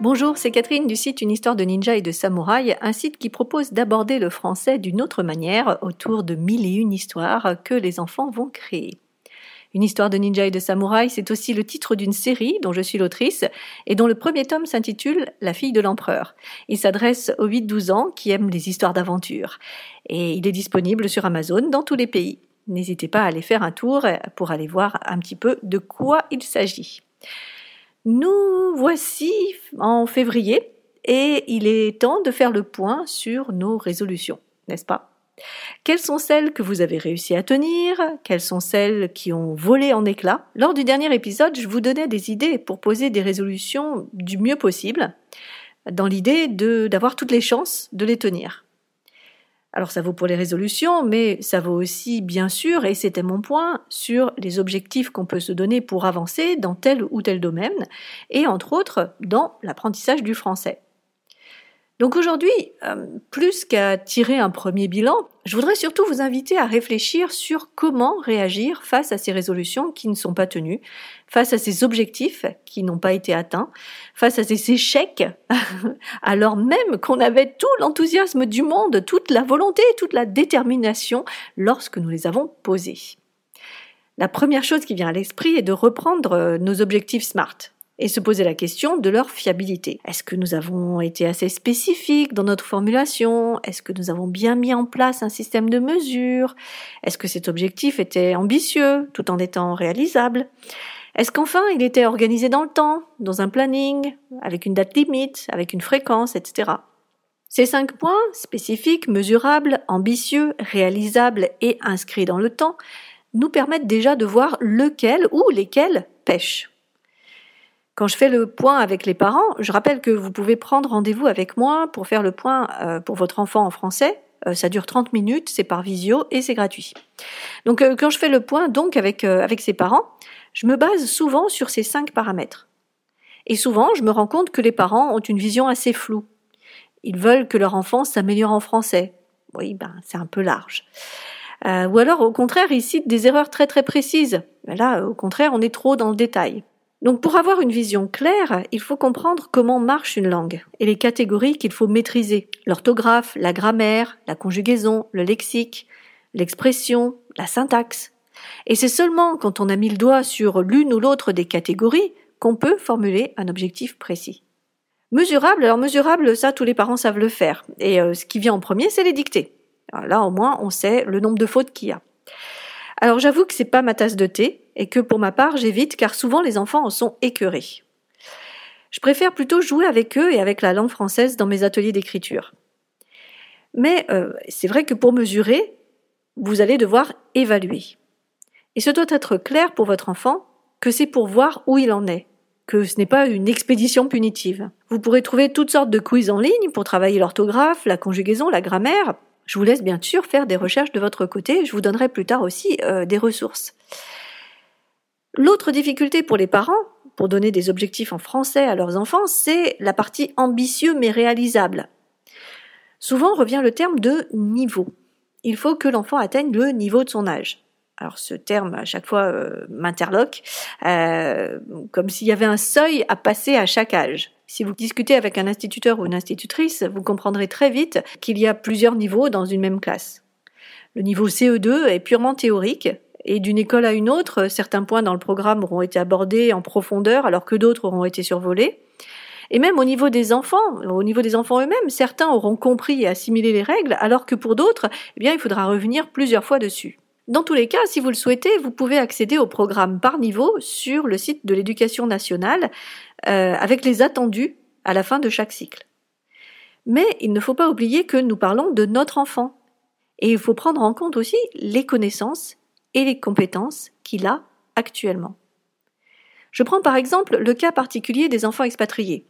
Bonjour, c'est Catherine du site Une histoire de ninja et de samouraï, un site qui propose d'aborder le français d'une autre manière autour de mille et une histoires que les enfants vont créer. Une histoire de ninja et de samouraï, c'est aussi le titre d'une série dont je suis l'autrice et dont le premier tome s'intitule La fille de l'empereur. Il s'adresse aux 8-12 ans qui aiment les histoires d'aventure et il est disponible sur Amazon dans tous les pays. N'hésitez pas à aller faire un tour pour aller voir un petit peu de quoi il s'agit. Nous voici en février et il est temps de faire le point sur nos résolutions, n'est-ce pas? Quelles sont celles que vous avez réussi à tenir? Quelles sont celles qui ont volé en éclats? Lors du dernier épisode, je vous donnais des idées pour poser des résolutions du mieux possible, dans l'idée d'avoir toutes les chances de les tenir. Alors ça vaut pour les résolutions, mais ça vaut aussi, bien sûr, et c'était mon point, sur les objectifs qu'on peut se donner pour avancer dans tel ou tel domaine, et entre autres dans l'apprentissage du français. Donc aujourd'hui, euh, plus qu'à tirer un premier bilan, je voudrais surtout vous inviter à réfléchir sur comment réagir face à ces résolutions qui ne sont pas tenues, face à ces objectifs qui n'ont pas été atteints, face à ces échecs, alors même qu'on avait tout l'enthousiasme du monde, toute la volonté, toute la détermination lorsque nous les avons posés. La première chose qui vient à l'esprit est de reprendre euh, nos objectifs SMART et se poser la question de leur fiabilité. Est-ce que nous avons été assez spécifiques dans notre formulation? Est-ce que nous avons bien mis en place un système de mesure Est-ce que cet objectif était ambitieux tout en étant réalisable? Est-ce qu'enfin il était organisé dans le temps, dans un planning, avec une date limite, avec une fréquence, etc. Ces cinq points, spécifiques, mesurables, ambitieux, réalisables et inscrits dans le temps, nous permettent déjà de voir lequel ou lesquels pêchent. Quand je fais le point avec les parents, je rappelle que vous pouvez prendre rendez-vous avec moi pour faire le point euh, pour votre enfant en français. Euh, ça dure 30 minutes, c'est par visio et c'est gratuit. Donc euh, quand je fais le point donc avec, avec ses parents, je me base souvent sur ces cinq paramètres. Et souvent, je me rends compte que les parents ont une vision assez floue. Ils veulent que leur enfant s'améliore en français. Oui, ben c'est un peu large. ou alors, au contraire, ils citent des erreurs très très précises. là, au contraire, on est trop dans le détail. Donc pour avoir une vision claire, il faut comprendre comment marche une langue et les catégories qu'il faut maîtriser. L'orthographe, la grammaire, la conjugaison, le lexique, l'expression, la syntaxe. Et c'est seulement quand on a mis le doigt sur l'une ou l'autre des catégories qu'on peut formuler un objectif précis. Mesurable, alors mesurable, ça tous les parents savent le faire. Et euh, ce qui vient en premier, c'est les dictées. là au moins on sait le nombre de fautes qu'il y a. Alors j'avoue que c'est pas ma tasse de thé et que pour ma part j'évite car souvent les enfants en sont écœurés. Je préfère plutôt jouer avec eux et avec la langue française dans mes ateliers d'écriture. Mais euh, c'est vrai que pour mesurer, vous allez devoir évaluer. Et ce doit être clair pour votre enfant que c'est pour voir où il en est, que ce n'est pas une expédition punitive. Vous pourrez trouver toutes sortes de quiz en ligne pour travailler l'orthographe, la conjugaison, la grammaire, je vous laisse bien sûr faire des recherches de votre côté, je vous donnerai plus tard aussi euh, des ressources. L'autre difficulté pour les parents, pour donner des objectifs en français à leurs enfants, c'est la partie ambitieux mais réalisable. Souvent revient le terme de niveau. Il faut que l'enfant atteigne le niveau de son âge. Alors ce terme à chaque fois euh, m'interloque, euh, comme s'il y avait un seuil à passer à chaque âge. Si vous discutez avec un instituteur ou une institutrice, vous comprendrez très vite qu'il y a plusieurs niveaux dans une même classe. Le niveau CE2 est purement théorique, et d'une école à une autre, certains points dans le programme auront été abordés en profondeur alors que d'autres auront été survolés. Et même au niveau des enfants, au niveau des enfants eux-mêmes, certains auront compris et assimilé les règles, alors que pour d'autres, eh bien, il faudra revenir plusieurs fois dessus. Dans tous les cas, si vous le souhaitez, vous pouvez accéder au programme par niveau sur le site de l'éducation nationale euh, avec les attendus à la fin de chaque cycle. Mais il ne faut pas oublier que nous parlons de notre enfant. Et il faut prendre en compte aussi les connaissances et les compétences qu'il a actuellement. Je prends par exemple le cas particulier des enfants expatriés.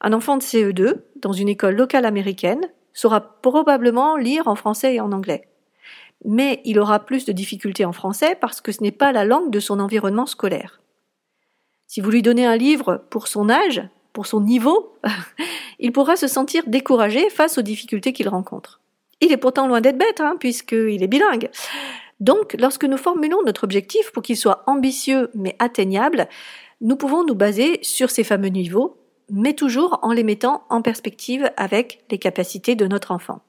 Un enfant de CE2, dans une école locale américaine, saura probablement lire en français et en anglais mais il aura plus de difficultés en français parce que ce n'est pas la langue de son environnement scolaire. Si vous lui donnez un livre pour son âge, pour son niveau, il pourra se sentir découragé face aux difficultés qu'il rencontre. Il est pourtant loin d'être bête, hein, puisqu'il est bilingue. Donc, lorsque nous formulons notre objectif pour qu'il soit ambitieux mais atteignable, nous pouvons nous baser sur ces fameux niveaux mais toujours en les mettant en perspective avec les capacités de notre enfant.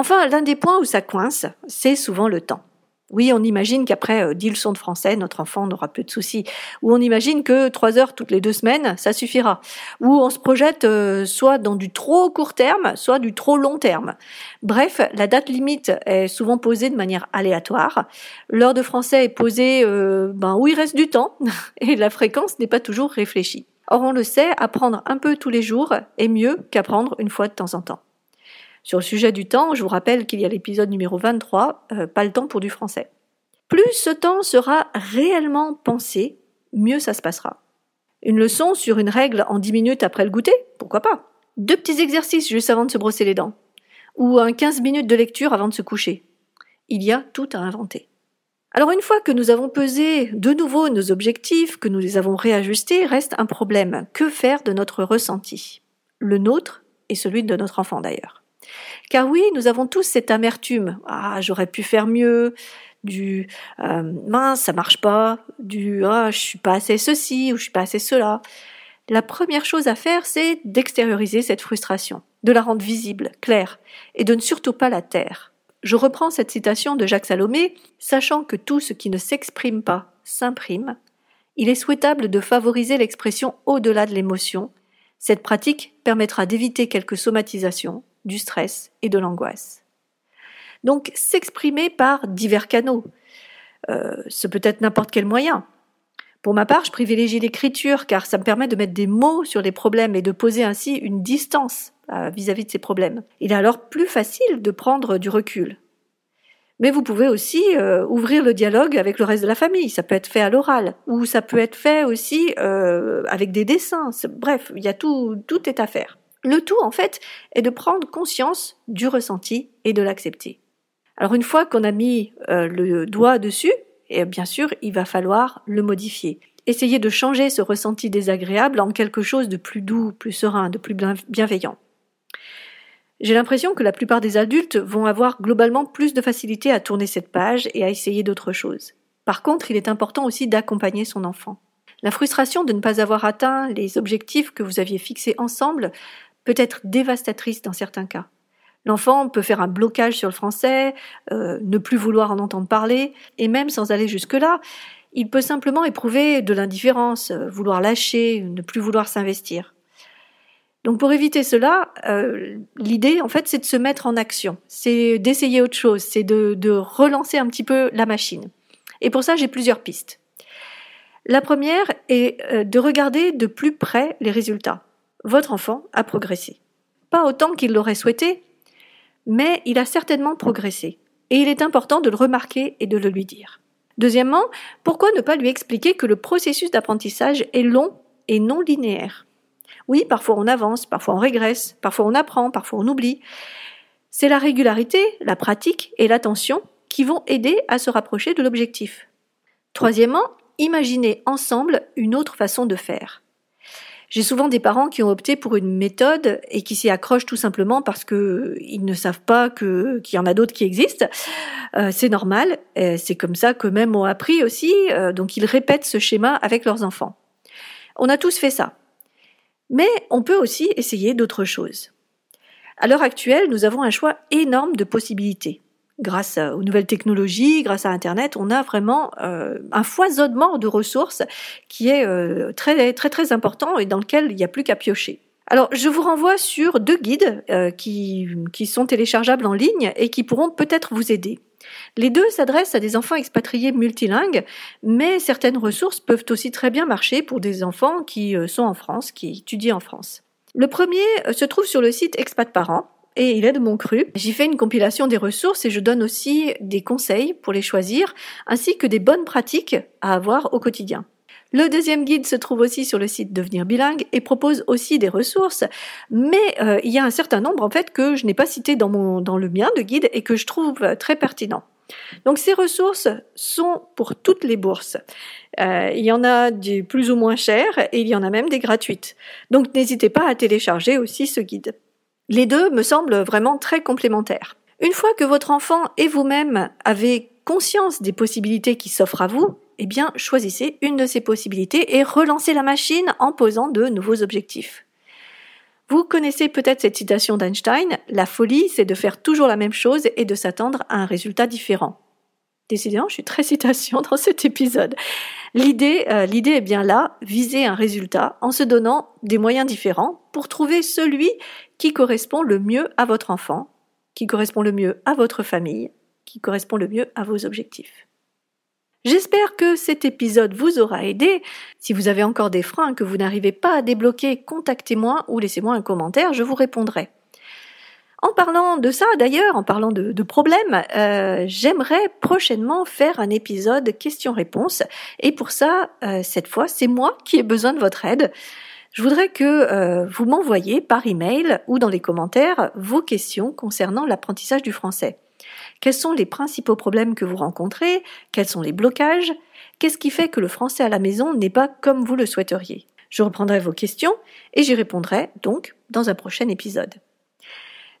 Enfin, l'un des points où ça coince, c'est souvent le temps. Oui, on imagine qu'après euh, 10 leçons de français, notre enfant n'aura plus de soucis. Ou on imagine que trois heures toutes les deux semaines, ça suffira. Ou on se projette euh, soit dans du trop court terme, soit du trop long terme. Bref, la date limite est souvent posée de manière aléatoire. L'heure de français est posée euh, ben, où il reste du temps et la fréquence n'est pas toujours réfléchie. Or, on le sait, apprendre un peu tous les jours est mieux qu'apprendre une fois de temps en temps. Sur le sujet du temps, je vous rappelle qu'il y a l'épisode numéro 23, euh, Pas le temps pour du français. Plus ce temps sera réellement pensé, mieux ça se passera. Une leçon sur une règle en 10 minutes après le goûter, pourquoi pas? Deux petits exercices juste avant de se brosser les dents. Ou un 15 minutes de lecture avant de se coucher. Il y a tout à inventer. Alors une fois que nous avons pesé de nouveau nos objectifs, que nous les avons réajustés, reste un problème. Que faire de notre ressenti? Le nôtre et celui de notre enfant d'ailleurs. Car oui, nous avons tous cette amertume. Ah, j'aurais pu faire mieux. Du euh, mince, ça marche pas. Du ah, je suis pas assez ceci ou je suis pas assez cela. La première chose à faire, c'est d'extérioriser cette frustration, de la rendre visible, claire, et de ne surtout pas la taire. Je reprends cette citation de Jacques Salomé, sachant que tout ce qui ne s'exprime pas s'imprime. Il est souhaitable de favoriser l'expression au-delà de l'émotion. Cette pratique permettra d'éviter quelques somatisations, du stress et de l'angoisse. Donc s'exprimer par divers canaux. Euh, ce peut être n'importe quel moyen. Pour ma part, je privilégie l'écriture car ça me permet de mettre des mots sur les problèmes et de poser ainsi une distance euh, vis-à-vis de ces problèmes. Il est alors plus facile de prendre du recul. Mais vous pouvez aussi euh, ouvrir le dialogue avec le reste de la famille. Ça peut être fait à l'oral, ou ça peut être fait aussi avec des dessins. Bref, il y a tout, tout est à faire. Le tout, en fait, est de prendre conscience du ressenti et de l'accepter. Alors une fois qu'on a mis euh, le doigt dessus, et bien sûr, il va falloir le modifier. Essayer de changer ce ressenti désagréable en quelque chose de plus doux, plus serein, de plus bienveillant. J'ai l'impression que la plupart des adultes vont avoir globalement plus de facilité à tourner cette page et à essayer d'autres choses. Par contre, il est important aussi d'accompagner son enfant. La frustration de ne pas avoir atteint les objectifs que vous aviez fixés ensemble peut être dévastatrice dans certains cas. L'enfant peut faire un blocage sur le français, euh, ne plus vouloir en entendre parler, et même sans aller jusque-là, il peut simplement éprouver de l'indifférence, euh, vouloir lâcher, ne plus vouloir s'investir. Donc pour éviter cela, euh, l'idée en fait c'est de se mettre en action, c'est d'essayer autre chose, c'est de, de relancer un petit peu la machine. Et pour ça j'ai plusieurs pistes. La première est de regarder de plus près les résultats votre enfant a progressé. Pas autant qu'il l'aurait souhaité, mais il a certainement progressé, et il est important de le remarquer et de le lui dire. Deuxièmement, pourquoi ne pas lui expliquer que le processus d'apprentissage est long et non linéaire? Oui, parfois on avance, parfois on régresse, parfois on apprend, parfois on oublie. C'est la régularité, la pratique et l'attention qui vont aider à se rapprocher de l'objectif. Troisièmement, imaginez ensemble une autre façon de faire. J'ai souvent des parents qui ont opté pour une méthode et qui s'y accrochent tout simplement parce que ils ne savent pas que qu'il y en a d'autres qui existent. Euh, c'est normal, c'est comme ça qu'eux-mêmes ont appris aussi, euh, donc ils répètent ce schéma avec leurs enfants. On a tous fait ça. Mais on peut aussi essayer d'autres choses. À l'heure actuelle, nous avons un choix énorme de possibilités grâce aux nouvelles technologies, grâce à Internet, on a vraiment euh, un foisonnement de ressources qui est euh, très très très important et dans lequel il n'y a plus qu'à piocher. Alors, je vous renvoie sur deux guides euh, qui, qui sont téléchargeables en ligne et qui pourront peut-être vous aider. Les deux s'adressent à des enfants expatriés multilingues, mais certaines ressources peuvent aussi très bien marcher pour des enfants qui sont en France, qui étudient en France. Le premier se trouve sur le site Expat Parents et il est de mon cru. J'y fais une compilation des ressources et je donne aussi des conseils pour les choisir, ainsi que des bonnes pratiques à avoir au quotidien. Le deuxième guide se trouve aussi sur le site Devenir bilingue et propose aussi des ressources, mais euh, il y a un certain nombre en fait que je n'ai pas cité dans mon dans le mien de guide et que je trouve très pertinent. Donc ces ressources sont pour toutes les bourses. Euh, il y en a du plus ou moins cher et il y en a même des gratuites. Donc n'hésitez pas à télécharger aussi ce guide. Les deux me semblent vraiment très complémentaires. Une fois que votre enfant et vous-même avez conscience des possibilités qui s'offrent à vous, eh bien, choisissez une de ces possibilités et relancez la machine en posant de nouveaux objectifs. Vous connaissez peut-être cette citation d'Einstein, La folie, c'est de faire toujours la même chose et de s'attendre à un résultat différent. Décidément, je suis très citation dans cet épisode. L'idée, euh, l'idée est bien là, viser un résultat en se donnant des moyens différents pour trouver celui qui correspond le mieux à votre enfant, qui correspond le mieux à votre famille, qui correspond le mieux à vos objectifs. J'espère que cet épisode vous aura aidé. Si vous avez encore des freins que vous n'arrivez pas à débloquer, contactez-moi ou laissez-moi un commentaire, je vous répondrai. En parlant de ça, d'ailleurs, en parlant de, problèmes, euh, j'aimerais prochainement faire un épisode questions-réponses. Et pour ça, euh, cette fois, c'est moi qui ai besoin de votre aide. Je voudrais que euh, vous m'envoyiez par email ou dans les commentaires vos questions concernant l'apprentissage du français. Quels sont les principaux problèmes que vous rencontrez? Quels sont les blocages? Qu'est-ce qui fait que le français à la maison n'est pas comme vous le souhaiteriez? Je reprendrai vos questions et j'y répondrai donc dans un prochain épisode.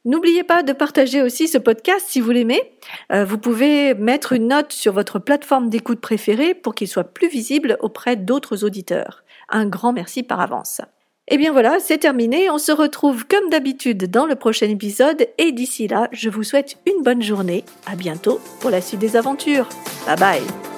N'oubliez pas de partager aussi ce podcast si vous l'aimez. Euh, vous pouvez mettre une note sur votre plateforme d'écoute préférée pour qu'il soit plus visible auprès d'autres auditeurs. Un grand merci par avance. Et eh bien voilà, c'est terminé. On se retrouve comme d'habitude dans le prochain épisode et d'ici là, je vous souhaite une bonne journée. À bientôt pour la suite des aventures. Bye bye.